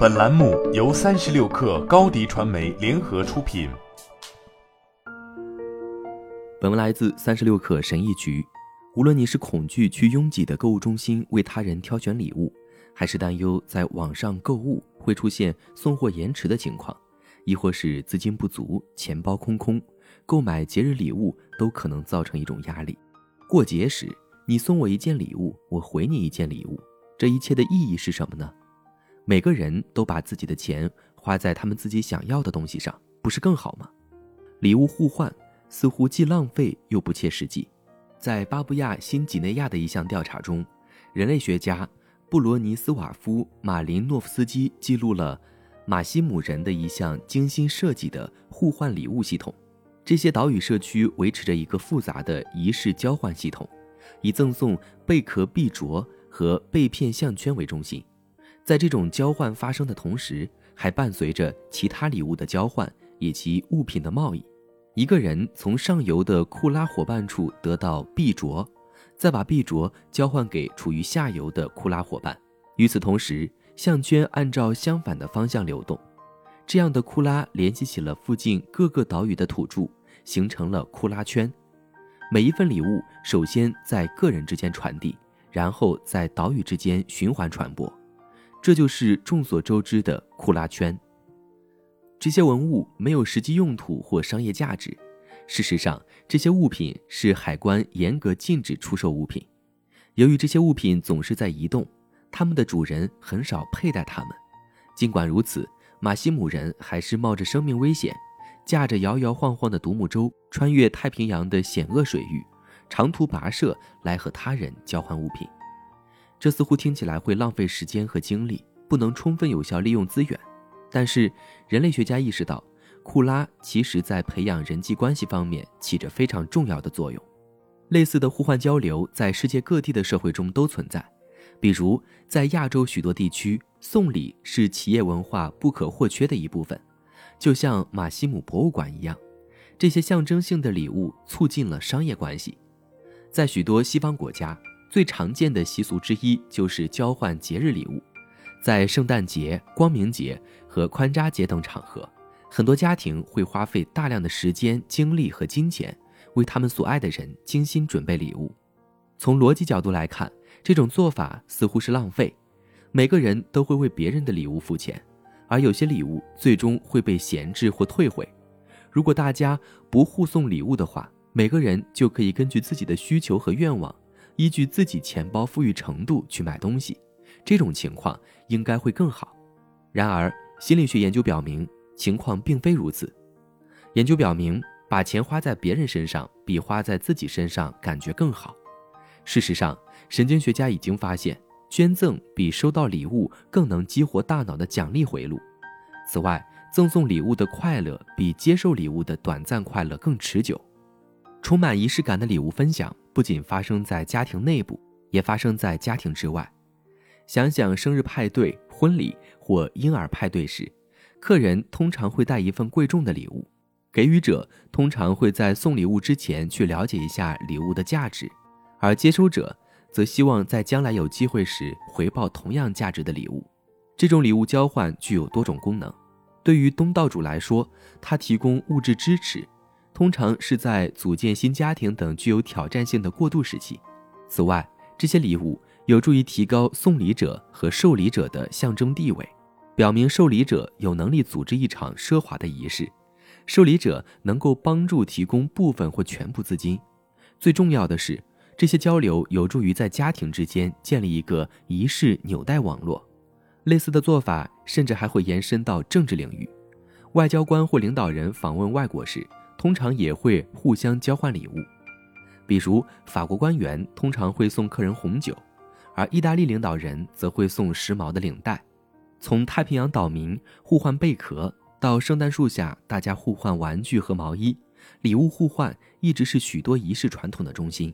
本栏目由三十六氪高低传媒联合出品。本文来自三十六氪神译局。无论你是恐惧去拥挤的购物中心为他人挑选礼物，还是担忧在网上购物会出现送货延迟的情况，亦或是资金不足、钱包空空，购买节日礼物都可能造成一种压力。过节时，你送我一件礼物，我回你一件礼物，这一切的意义是什么呢？每个人都把自己的钱花在他们自己想要的东西上，不是更好吗？礼物互换似乎既浪费又不切实际。在巴布亚新几内亚的一项调查中，人类学家布罗尼斯瓦夫·马林诺夫斯基记录了马西姆人的一项精心设计的互换礼物系统。这些岛屿社区维持着一个复杂的仪式交换系统，以赠送贝壳壁镯和贝片项圈为中心。在这种交换发生的同时，还伴随着其他礼物的交换以及物品的贸易。一个人从上游的库拉伙伴处得到币镯，再把币镯交换给处于下游的库拉伙伴。与此同时，项圈按照相反的方向流动，这样的库拉联系起了附近各个岛屿的土著，形成了库拉圈。每一份礼物首先在个人之间传递，然后在岛屿之间循环传播，这就是众所周知的库拉圈。这些文物没有实际用途或商业价值。事实上，这些物品是海关严格禁止出售物品。由于这些物品总是在移动，他们的主人很少佩戴它们。尽管如此，马西姆人还是冒着生命危险，驾着摇摇晃晃的独木舟，穿越太平洋的险恶水域，长途跋涉来和他人交换物品。这似乎听起来会浪费时间和精力，不能充分有效利用资源。但是，人类学家意识到，库拉其实在培养人际关系方面起着非常重要的作用。类似的互换交流在世界各地的社会中都存在，比如在亚洲许多地区，送礼是企业文化不可或缺的一部分，就像马西姆博物馆一样。这些象征性的礼物促进了商业关系。在许多西方国家，最常见的习俗之一就是交换节日礼物。在圣诞节、光明节和宽扎节等场合，很多家庭会花费大量的时间、精力和金钱，为他们所爱的人精心准备礼物。从逻辑角度来看，这种做法似乎是浪费。每个人都会为别人的礼物付钱，而有些礼物最终会被闲置或退回。如果大家不互送礼物的话，每个人就可以根据自己的需求和愿望，依据自己钱包富裕程度去买东西。这种情况应该会更好，然而心理学研究表明情况并非如此。研究表明，把钱花在别人身上比花在自己身上感觉更好。事实上，神经学家已经发现，捐赠比收到礼物更能激活大脑的奖励回路。此外，赠送礼物的快乐比接受礼物的短暂快乐更持久。充满仪式感的礼物分享不仅发生在家庭内部，也发生在家庭之外。想想生日派对、婚礼或婴儿派对时，客人通常会带一份贵重的礼物，给予者通常会在送礼物之前去了解一下礼物的价值，而接收者则希望在将来有机会时回报同样价值的礼物。这种礼物交换具有多种功能。对于东道主来说，它提供物质支持，通常是在组建新家庭等具有挑战性的过渡时期。此外，这些礼物。有助于提高送礼者和受礼者的象征地位，表明受礼者有能力组织一场奢华的仪式，受礼者能够帮助提供部分或全部资金。最重要的是，这些交流有助于在家庭之间建立一个仪式纽带网络。类似的做法甚至还会延伸到政治领域，外交官或领导人访问外国时，通常也会互相交换礼物，比如法国官员通常会送客人红酒。而意大利领导人则会送时髦的领带，从太平洋岛民互换贝壳到圣诞树下大家互换玩具和毛衣，礼物互换一直是许多仪式传统的中心。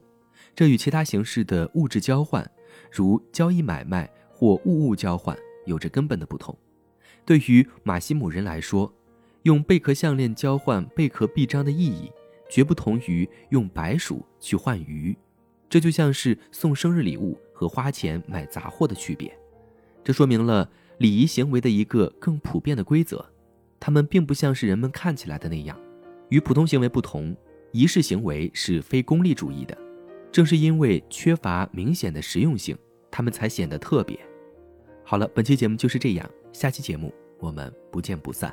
这与其他形式的物质交换，如交易买卖或物物交换，有着根本的不同。对于马西姆人来说，用贝壳项链交换贝壳臂章的意义，绝不同于用白鼠去换鱼。这就像是送生日礼物和花钱买杂货的区别，这说明了礼仪行为的一个更普遍的规则。它们并不像是人们看起来的那样，与普通行为不同，仪式行为是非功利主义的。正是因为缺乏明显的实用性，它们才显得特别。好了，本期节目就是这样，下期节目我们不见不散。